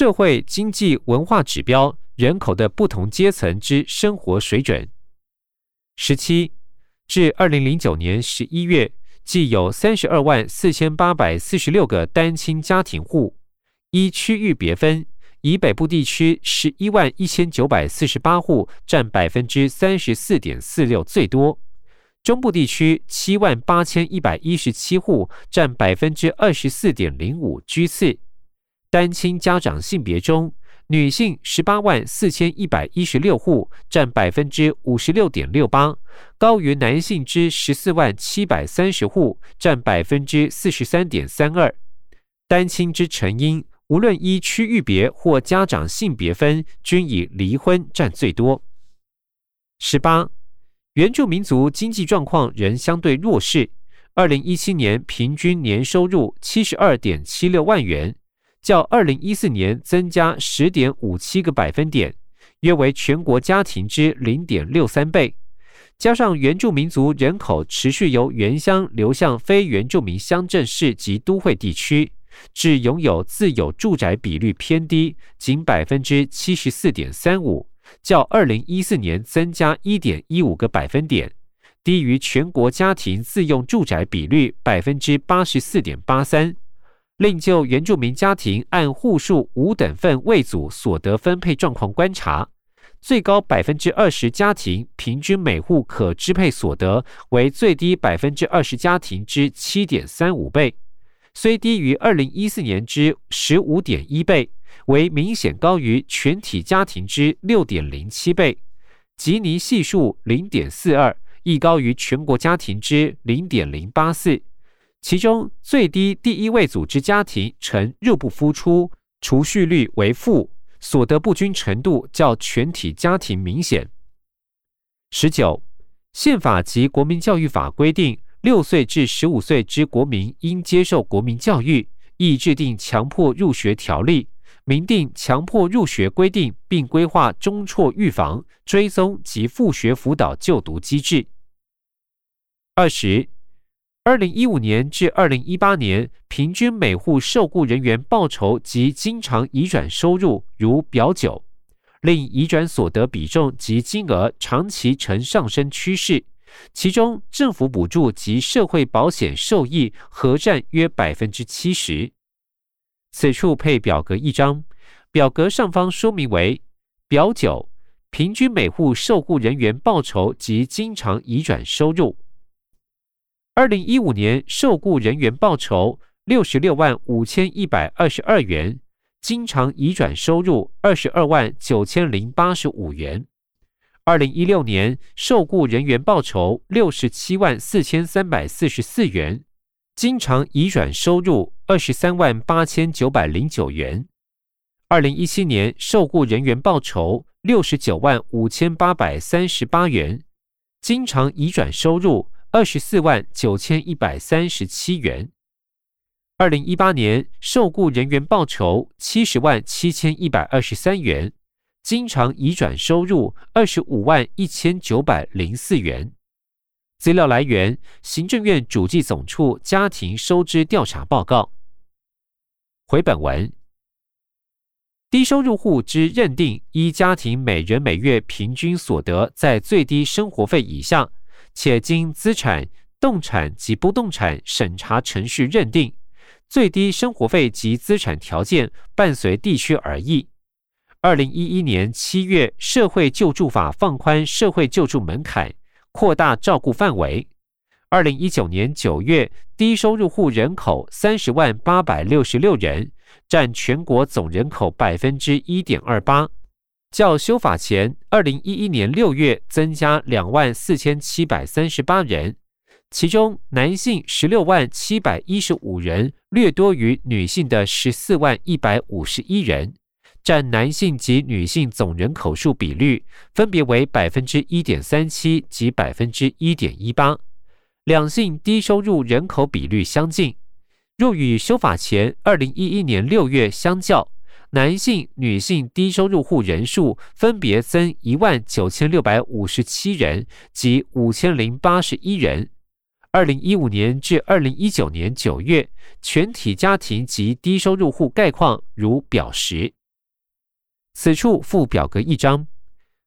社会经济文化指标人口的不同阶层之生活水准。十七，至二零零九年十一月，计有三十二万四千八百四十六个单亲家庭户，依区域别分。以北部地区十一万一千九百四十八户，占百分之三十四点四六最多；中部地区七万八千一百一十七户，占百分之二十四点零五居次。单亲家长性别中，女性十八万四千一百一十六户，占百分之五十六点六八，高于男性之十四万七百三十户，占百分之四十三点三二。单亲之成因。无论依区域别或家长性别分，均以离婚占最多。十八，原住民族经济状况仍相对弱势。二零一七年平均年收入七十二点七六万元，较二零一四年增加十点五七个百分点，约为全国家庭之零点六三倍。加上原住民族人口持续由原乡流向非原住民乡镇市及都会地区。致拥有自有住宅比率偏低，仅百分之七十四点三五，较二零一四年增加一点一五个百分点，低于全国家庭自用住宅比率百分之八十四点八三。另就原住民家庭按户数五等份位组所得分配状况观察，最高百分之二十家庭平均每户可支配所得为最低百分之二十家庭之七点三五倍。虽低于二零一四年之十五点一倍，为明显高于全体家庭之六点零七倍。吉尼系数零点四二，亦高于全国家庭之零点零八四。其中最低第一位组织家庭呈入不敷出，储蓄率为负，所得不均程度较全体家庭明显。十九，宪法及国民教育法规定。六岁至十五岁之国民应接受国民教育，亦制定强迫入学条例，明定强迫入学规定，并规划中辍预防、追踪及复学辅导就读机制。二十，二零一五年至二零一八年平均每户受雇人员报酬及经常移转收入如表九，另移转所得比重及金额长期呈上升趋势。其中，政府补助及社会保险受益合占约百分之七十。此处配表格一张，表格上方说明为表九，平均每户受雇人员报酬及经常移转收入。二零一五年受雇人员报酬六十六万五千一百二十二元，经常移转收入二十二万九千零八十五元。二零一六年受雇人员报酬六十七万四千三百四十四元，经常移转收入二十三万八千九百零九元。二零一七年受雇人员报酬六十九万五千八百三十八元，经常移转收入二十四万九千一百三十七元。二零一八年受雇人员报酬七十万七千一百二十三元。经常移转收入二十五万一千九百零四元。资料来源：行政院主计总处家庭收支调查报告。回本文：低收入户之认定，依家庭每人每月平均所得在最低生活费以下，且经资产、动产及不动产审查程序认定，最低生活费及资产条件伴随地区而异。二零一一年七月，社会救助法放宽社会救助门槛，扩大照顾范围。二零一九年九月，低收入户人口三十万八百六十六人，占全国总人口百分之一点二八，较修法前二零一一年六月增加两万四千七百三十八人，其中男性十六万七百一十五人，略多于女性的十四万一百五十一人。占男性及女性总人口数比率分别为百分之一点三七及百分之一点一八，两性低收入人口比率相近。若与修法前二零一一年六月相较，男性、女性低收入户人数分别增一万九千六百五十七人及五千零八十一人。二零一五年至二零一九年九月，全体家庭及低收入户概况如表十。此处附表格一张，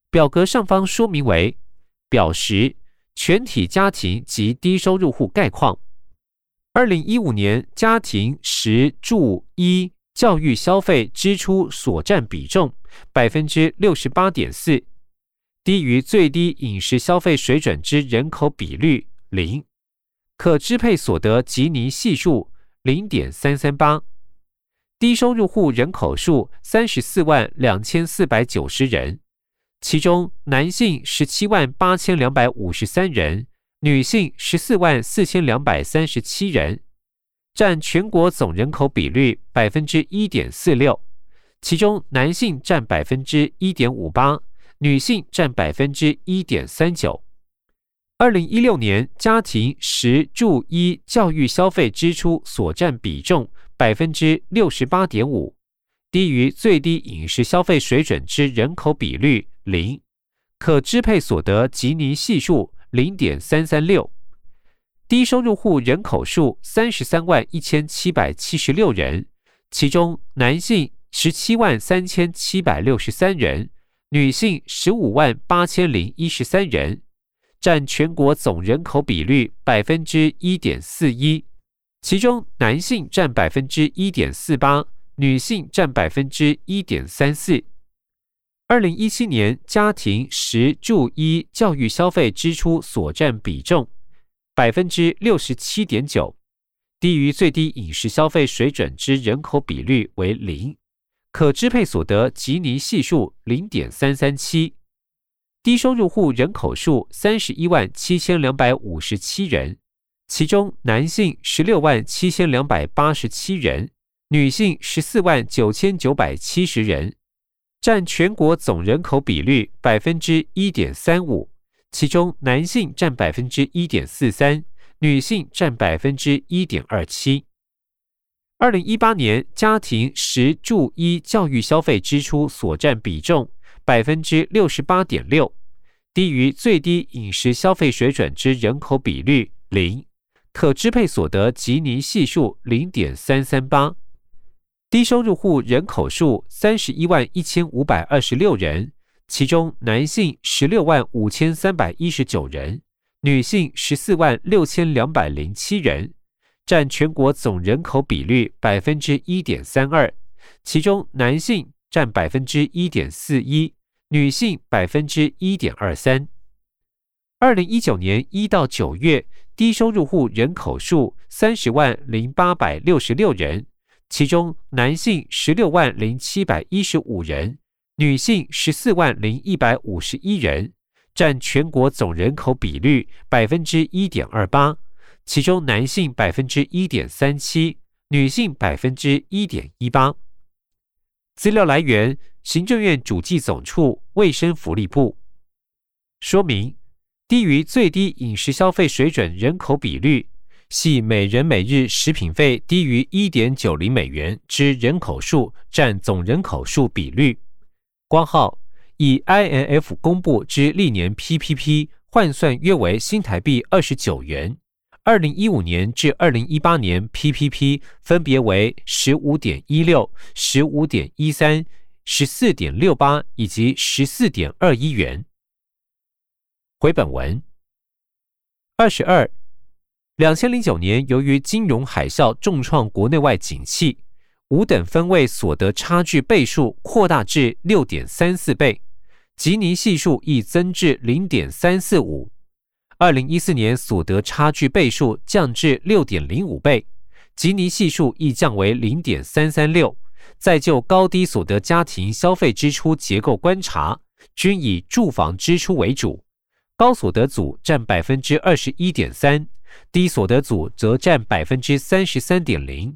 表格上方说明为表十全体家庭及低收入户概况。二零一五年家庭实住一教育消费支出所占比重百分之六十八点四，低于最低饮食消费水准之人口比率零，可支配所得吉尼系数零点三三八。低收入户人口数三十四万两千四百九十人，其中男性十七万八千两百五十三人，女性十四万四千两百三十七人，占全国总人口比率百分之一点四六。其中男性占百分之一点五八，女性占百分之一点三九。二零一六年家庭食住衣教育消费支出所占比重。百分之六十八点五，低于最低饮食消费水准之人口比率零，可支配所得吉尼系数零点三三六，低收入户人口数三十三万一千七百七十六人，其中男性十七万三千七百六十三人，女性十五万八千零一十三人，占全国总人口比率百分之一点四一。其中男性占百分之一点四八，女性占百分之一点三四。二零一七年家庭食住衣教育消费支出所占比重百分之六十七点九，低于最低饮食消费水准之人口比率为零，可支配所得吉尼系数零点三三七，低收入户人口数三十一万七千两百五十七人。其中男性十六万七千两百八十七人，女性十四万九千九百七十人，占全国总人口比率百分之一点三五。其中男性占百分之一点四三，女性占百分之一点二七。二零一八年家庭食住衣教育消费支出所占比重百分之六十八点六，低于最低饮食消费水准之人口比率零。可支配所得吉尼系数零点三三八，低收入户人口数三十一万一千五百二十六人，其中男性十六万五千三百一十九人，女性十四万六千两百零七人，占全国总人口比率百分之一点三二，其中男性占百分之一点四一，女性百分之一点二三。二零一九年一到九月。低收入户人口数三十万零八百六十六人，其中男性十六万零七百一十五人，女性十四万零一百五十一人，占全国总人口比率百分之一点二八，其中男性百分之一点三七，女性百分之一点一八。资料来源：行政院主计总处卫生福利部。说明。低于最低饮食消费水准人口比率，系每人每日食品费低于一点九零美元之人口数占总人口数比率。光号以 INF 公布之历年 PPP 换算约为新台币二十九元。二零一五年至二零一八年 PPP 分别为十五点一六、十五点一三、十四点六八以及十四点二一元。回本文二十二，两千零九年，由于金融海啸重创国内外景气，五等分位所得差距倍数扩大至六点三四倍，吉尼系数亦增至零点三四五。二零一四年所得差距倍数降至六点零五倍，吉尼系数亦降为零点三三六。再就高低所得家庭消费支出结构观察，均以住房支出为主。高所得组占百分之二十一点三，低所得组则占百分之三十三点零。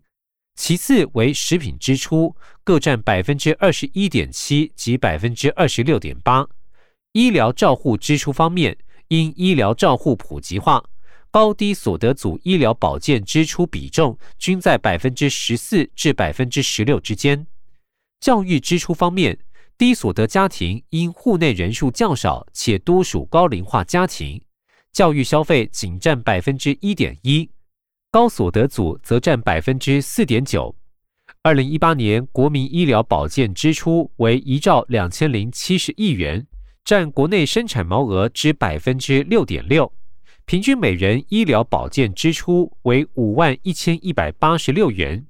其次为食品支出，各占百分之二十一点七及百分之二十六点八。医疗照护支出方面，因医疗照护普及化，高低所得组医疗保健支出比重均在百分之十四至百分之十六之间。教育支出方面。低所得家庭因户内人数较少，且多属高龄化家庭，教育消费仅占百分之一点一；高所得组则占百分之四点九。二零一八年国民医疗保健支出为一兆两千零七十亿元，占国内生产毛额之百分之六点六。平均每人医疗保健支出为五万一千一百八十六元。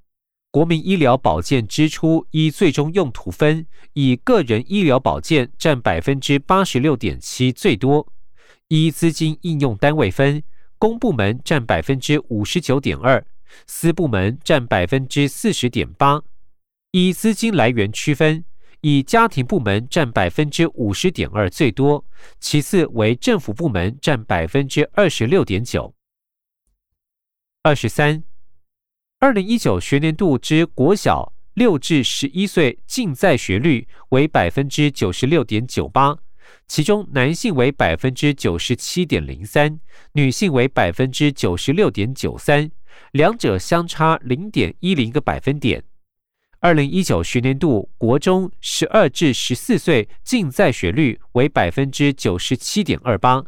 国民医疗保健支出依最终用途分，以个人医疗保健占百分之八十六点七最多；依资金应用单位分，公部门占百分之五十九点二。私部门占百分之四十点八，以资金来源区分，以家庭部门占百分之五十点二最多，其次为政府部门占百分之二十六点九。二十三，二零一九学年度之国小六至十一岁净在学率为百分之九十六点九八，其中男性为百分之九十七点零三，女性为百分之九十六点九三。两者相差零点一零个百分点。二零一九学年度国中十二至十四岁净在学率为百分之九十七点二八，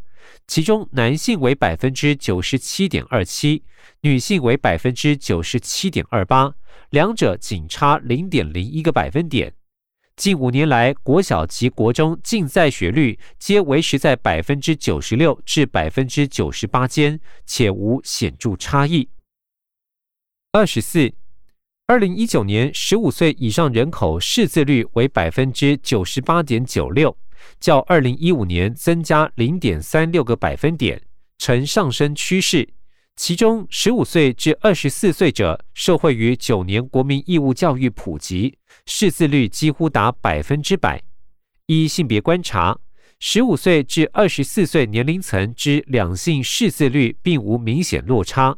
其中男性为百分之九十七点二七，女性为百分之九十七点二八，两者仅差零点零一个百分点。近五年来，国小及国中净在学率皆维持在百分之九十六至百分之九十八间，且无显著差异。二十四，二零一九年十五岁以上人口识字率为百分之九十八点九六，较二零一五年增加零点三六个百分点，呈上升趋势。其中，十五岁至二十四岁者受惠于九年国民义务教育普及，识字率几乎达百分之百。依性别观察，十五岁至二十四岁年龄层之两性识字率并无明显落差。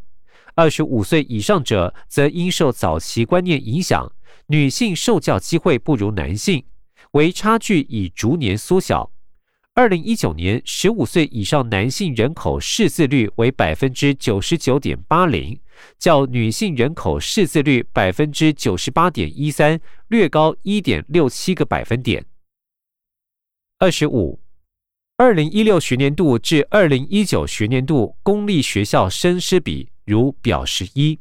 二十五岁以上者则因受早期观念影响，女性受教机会不如男性，为差距已逐年缩小。二零一九年，十五岁以上男性人口识字率为百分之九十九点八零，较女性人口识字率百分之九十八点一三略高一点六七个百分点。二十五，二零一六学年度至二零一九学年度公立学校生师比。如表十一，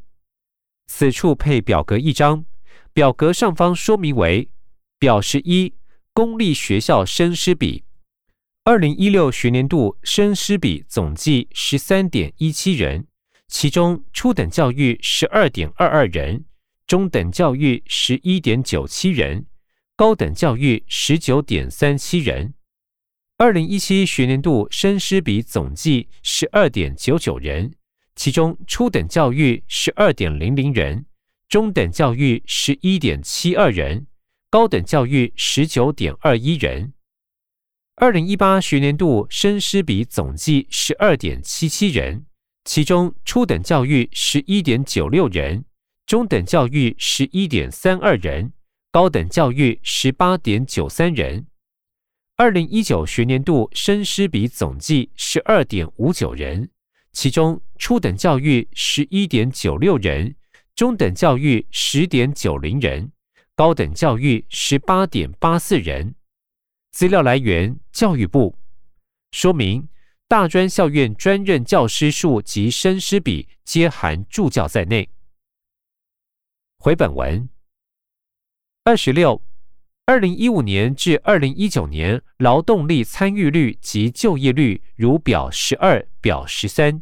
此处配表格一张，表格上方说明为表十一公立学校生师比，二零一六学年度生师比总计十三点一七人，其中初等教育十二点二二人，中等教育十一点九七人，高等教育十九点三七人。二零一七学年度生师比总计十二点九九人。其中初等教育十二点零零人，中等教育十一点七二人，高等教育十九点二一人。二零一八学年度生师比总计十二点七七人，其中初等教育十一点九六人，中等教育十一点三二人，高等教育十八点九三人。二零一九学年度生师比总计十二点五九人。其中初等教育十一点九六人，中等教育十点九零人，高等教育十八点八四人。资料来源：教育部。说明：大专校院专任教师数及生师比皆含助教在内。回本文二十六，二零一五年至二零一九年劳动力参与率及就业率如表十二、表十三。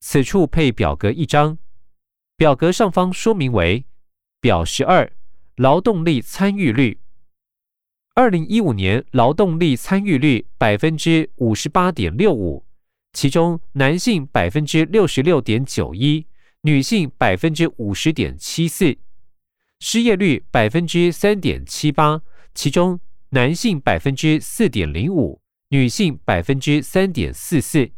此处配表格一张，表格上方说明为表十二劳动力参与率。二零一五年劳动力参与率百分之五十八点六五，其中男性百分之六十六点九一，女性百分之五十点七四。失业率百分之三点七八，其中男性百分之四点零五，女性百分之三点四四。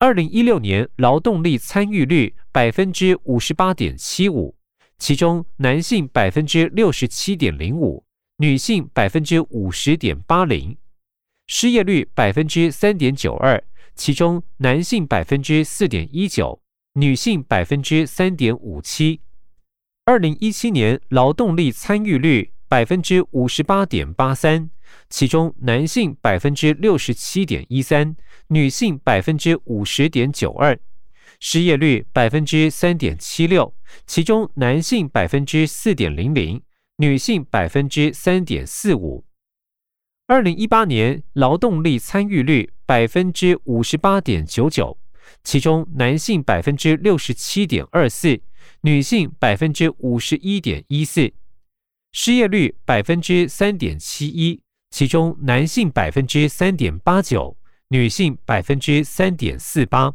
二零一六年劳动力参与率百分之五十八点七五，其中男性百分之六十七点零五，女性百分之五十点八零。失业率百分之三点九二，其中男性百分之四点一九，女性百分之三点五七。二零一七年劳动力参与率百分之五十八点八三。其中男性百分之六十七点一三，女性百分之五十点九二，失业率百分之三点七六，其中男性百分之四点零零，女性百分之三点四五。二零一八年劳动力参与率百分之五十八点九九，其中男性百分之六十七点二四，女性百分之五十一点一四。失业率百分之三点七一，其中男性百分之三点八九，女性百分之三点四八。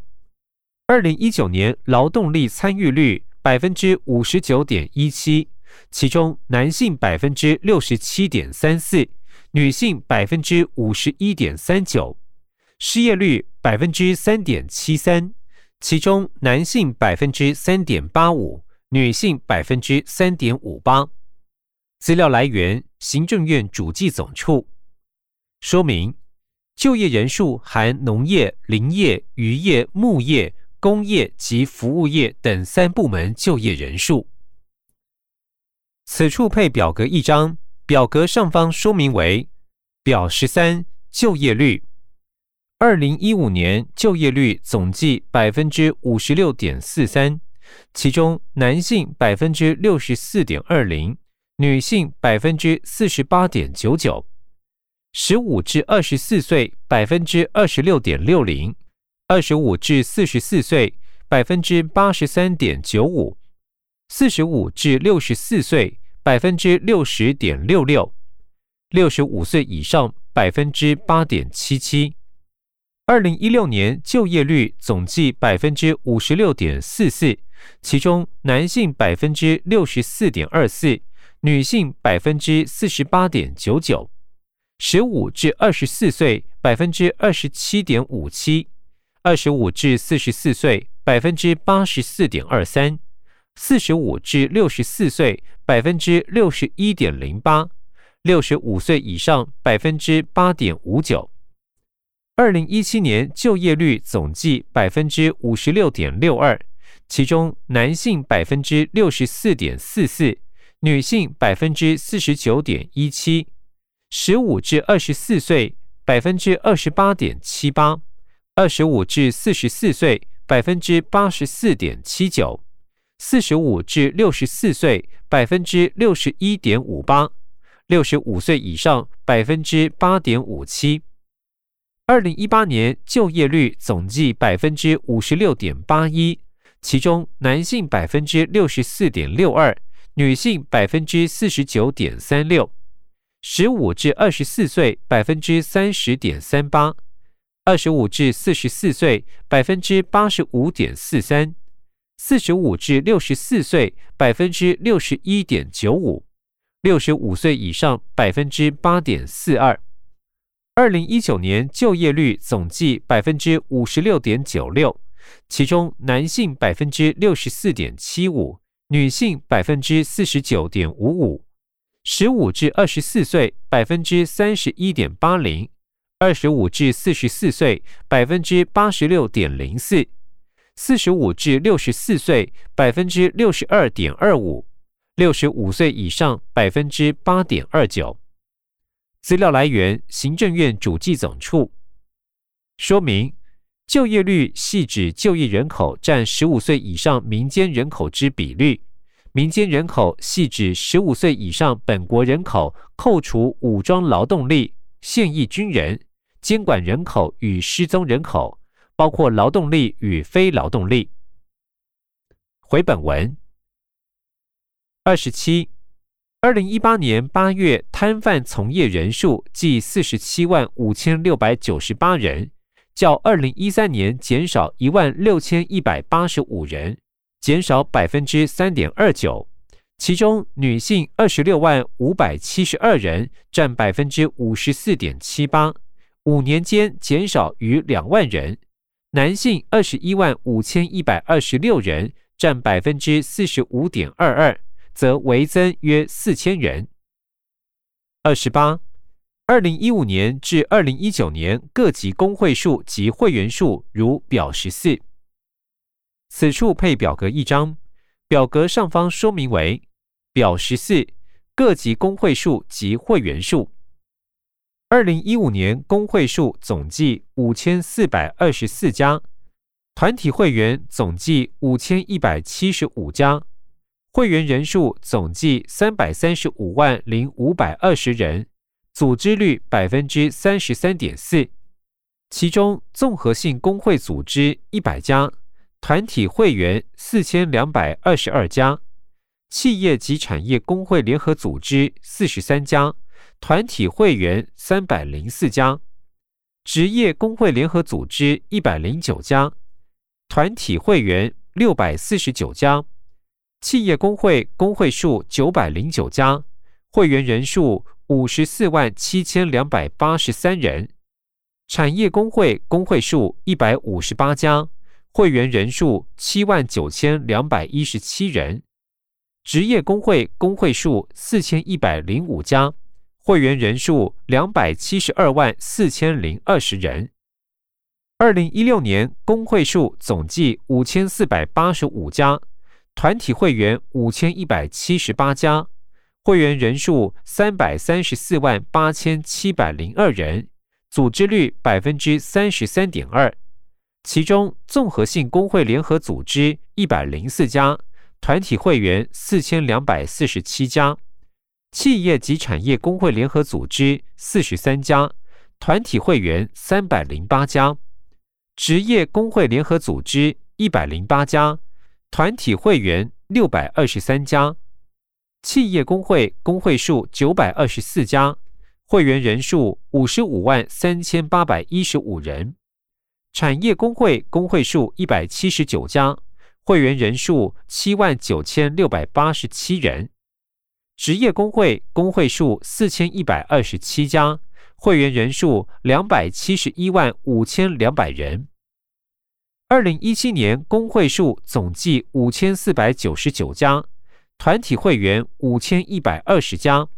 二零一九年劳动力参与率百分之五十九点一七，其中男性百分之六十七点三四，女性百分之五十一点三九，失业率百分之三点七三，其中男性百分之三点八五，女性百分之三点五八。资料来源：行政院主计总处。说明：就业人数含农业、林业、渔业、牧业。工业及服务业等三部门就业人数。此处配表格一张，表格上方说明为表十三就业率。二零一五年就业率总计百分之五十六点四三，其中男性百分之六十四点二零，女性百分之四十八点九九，十五至二十四岁百分之二十六点六零。二十五至四十四岁，百分之八十三点九五；四十五至六十四岁，百分之六十点六六；六十五岁以上，百分之八点七七。二零一六年就业率总计百分之五十六点四四，其中男性百分之六十四点二四，女性百分之四十八点九九；十五至二十四岁，百分之二十七点五七。二十五至四十四岁，百分之八十四点二三；四十五至六十四岁，百分之六十一点零八；六十五岁以上，百分之八点五九。二零一七年就业率总计百分之五十六点六二，其中男性百分之六十四点四四，女性百分之四十九点一七；十五至二十四岁，百分之二十八点七八。二十五至四十四岁，百分之八十四点七九；四十五至六十四岁，百分之六十一点五八；六十五岁以上，百分之八点五七。二零一八年就业率总计百分之五十六点八一，其中男性百分之六十四点六二，女性百分之四十九点三六；十五至二十四岁，百分之三十点三八。二十五至四十四岁，百分之八十五点四三；四十五至六十四岁，百分之六十一点九五；六十五岁以上，百分之八点四二。二零一九年就业率总计百分之五十六点九六，其中男性百分之六十四点七五，女性百分之四十九点五五；十五至二十四岁，百分之三十一点八零。二十五至四十四岁，百分之八十六点零四；四十五至六十四岁，百分之六十二点二五；六十五岁以上，百分之八点二九。资料来源：行政院主计总处。说明：就业率系指就业人口占十五岁以上民间人口之比率。民间人口系指十五岁以上本国人口，扣除武装劳动力、现役军人。监管人口与失踪人口，包括劳动力与非劳动力。回本文二十七，二零一八年八月摊贩从业人数计四十七万五千六百九十八人，较二零一三年减少一万六千一百八十五人，减少百分之三点二九。其中女性二十六万五百七十二人，占百分之五十四点七八。五年间减少逾两万人，男性二十一万五千一百二十六人，占百分之四十五点二二，则微增约四千人。二十八，二零一五年至二零一九年各级工会数及会员数如表十四。此处配表格一张，表格上方说明为表十四各级工会数及会员数。二零一五年工会数总计五千四百二十四家，团体会员总计五千一百七十五家，会员人数总计三百三十五万零五百二十人，组织率百分之三十三点四。其中，综合性工会组织一百家，团体会员四千两百二十二家，企业及产业工会联合组织四十三家，团体会员三百零四家，职业工会联合组织一百零九家，团体会员六百四十九家，企业工会工会数九百零九家，会员人数五十四万七千两百八十三人。产业工会工会数一百五十八家，会员人数七万九千两百一十七人；职业工会工会数四千一百零五家，会员人数两百七十二万四千零二十人。二零一六年工会数总计五千四百八十五家，团体会员五千一百七十八家，会员人数三百三十四万八千七百零二人。组织率百分之三十三点二，其中综合性工会联合组织一百零四家，团体会员四千两百四十七家；企业及产业工会联合组织四十三家，团体会员三百零八家；职业工会联合组织一百零八家，团体会员六百二十三家；企业工会工会数九百二十四家。会员人数五十五万三千八百一十五人，产业工会工会数一百七十九家，会员人数七万九千六百八十七人，职业工会工会数四千一百二十七家，会员人数两百七十一万五千两百人。二零一七年工会数总计五千四百九十九家，团体会员五千一百二十家。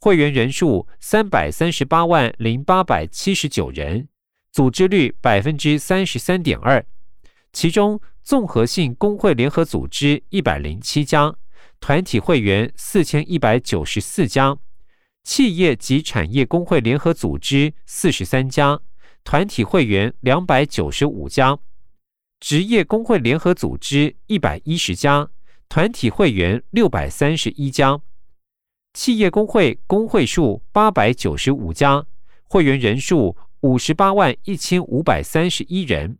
会员人数三百三十八万零八百七十九人，组织率百分之三十三点二。其中，综合性工会联合组织一百零七家，团体会员四千一百九十四家；企业及产业工会联合组织四十三家，团体会员两百九十五家；职业工会联合组织一百一十家，团体会员六百三十一家。企业工会工会数八百九十五家，会员人数五十八万一千五百三十一人；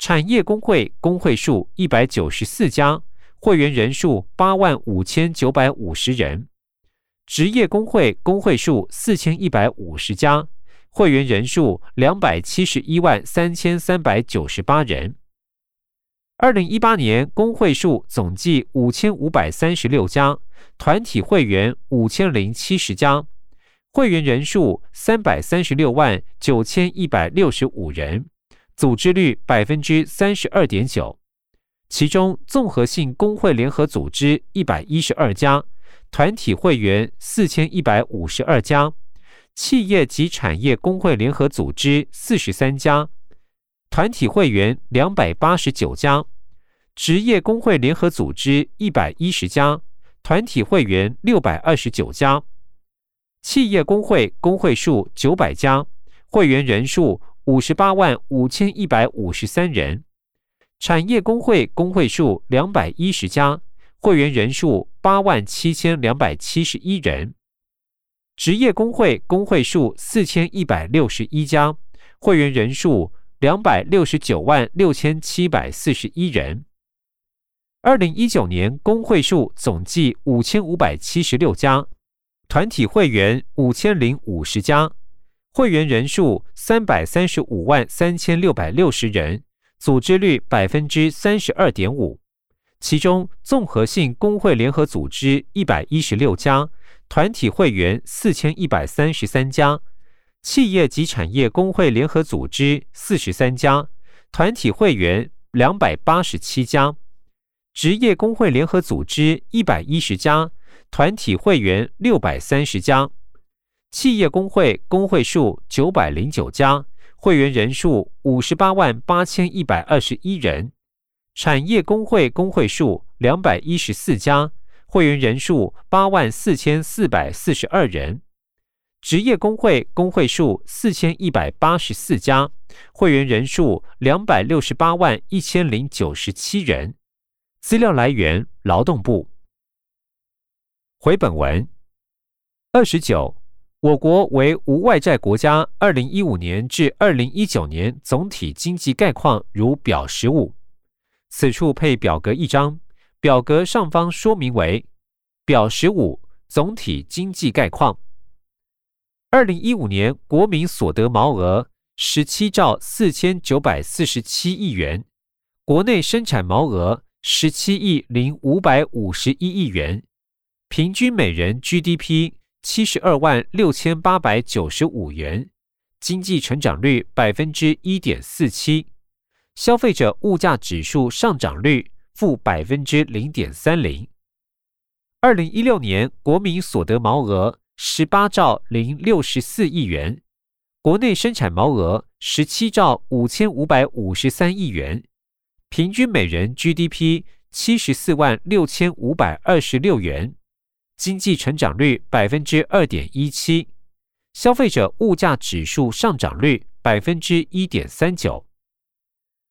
产业工会工会数一百九十四家，会员人数八万五千九百五十人；职业工会工会数四千一百五十家，会员人数两百七十一万三千三百九十八人。二零一八年工会数总计五千五百三十六家。团体会员五千零七十家，会员人数三百三十六万九千一百六十五人，组织率百分之三十二点九。其中，综合性工会联合组织一百一十二家，团体会员四千一百五十二家；企业及产业工会联合组织四十三家，团体会员两百八十九家；职业工会联合组织一百一十家。团体会员六百二十九家，企业工会工会数九百家，会员人数五十八万五千一百五十三人；产业工会工会数两百一十家，会员人数八万七千两百七十一人；职业工会工会数四千一百六十一家，会员人数两百六十九万六千七百四十一人。二零一九年工会数总计五千五百七十六家，团体会员五千零五十家，会员人数三百三十五万三千六百六十人，组织率百分之三十二点五。其中，综合性工会联合组织一百一十六家，团体会员四千一百三十三家，企业及产业工会联合组织四十三家，团体会员两百八十七家。职业工会联合组织一百一十家，团体会员六百三十家；企业工会工会数九百零九家，会员人数五十八万八千一百二十一人；产业工会工会数两百一十四家，会员人数八万四千四百四十二人；职业工会工会数四千一百八十四家，会员人数两百六十八万一千零九十七人。资料来源：劳动部。回本文二十九，我国为无外债国家。二零一五年至二零一九年总体经济概况如表十五。此处配表格一张，表格上方说明为表十五总体经济概况。二零一五年国民所得毛额十七兆四千九百四十七亿元，国内生产毛额十七亿零五百五十一亿元，平均每人 GDP 七十二万六千八百九十五元，经济成长率百分之一点四七，消费者物价指数上涨率负百分之零点三零。二零一六年国民所得毛额。十八兆零六十四亿元，国内生产毛额十七兆五千五百五十三亿元，平均每人 GDP 七十四万六千五百二十六元，经济成长率百分之二点一七，消费者物价指数上涨率百分之一点三九。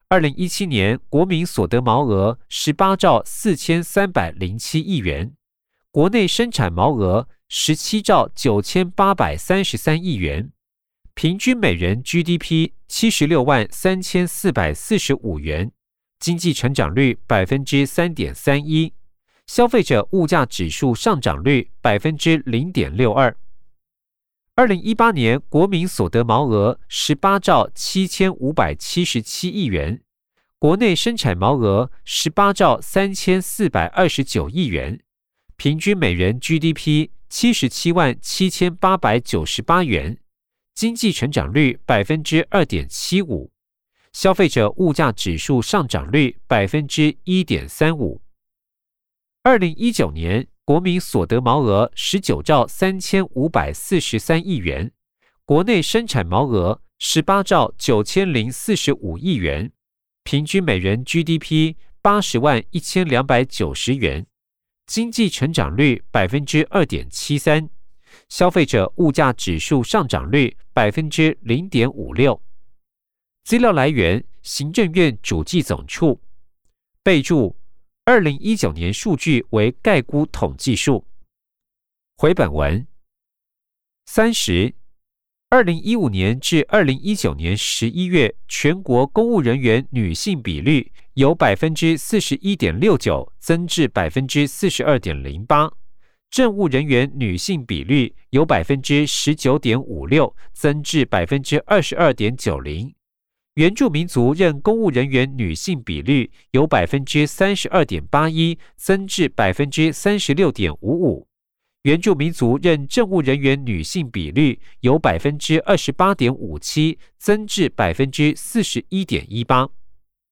二零一七年国民所得毛额十八兆四千三百零七亿元，国内生产毛额。十七兆九千八百三十三亿元，平均每人 GDP 七十六万三千四百四十五元，经济成长率百分之三点三一，消费者物价指数上涨率百分之零点六二。二零一八年国民所得毛额十八兆七千五百七十七亿元，国内生产毛额十八兆三千四百二十九亿元，平均每人 GDP。七十七万七千八百九十八元，经济成长率百分之二点七五，消费者物价指数上涨率百分之一点三五。二零一九年国民所得毛额十九兆三千五百四十三亿元，国内生产毛额十八兆九千零四十五亿元，平均每人 GDP 八十万一千两百九十元。经济成长率百分之二点七三，消费者物价指数上涨率百分之零点五六。资料来源：行政院主计总处。备注：二零一九年数据为概估统计数。回本文三十。二零一五年至二零一九年十一月，全国公务人员女性比率由百分之四十一点六九增至百分之四十二点零八，政务人员女性比率由百分之十九点五六增至百分之二十二点九零，原住民族任公务人员女性比率由百分之三十二点八一增至百分之三十六点五五。原住民族任政务人员女性比率由百分之二十八点五七增至百分之四十一点一八。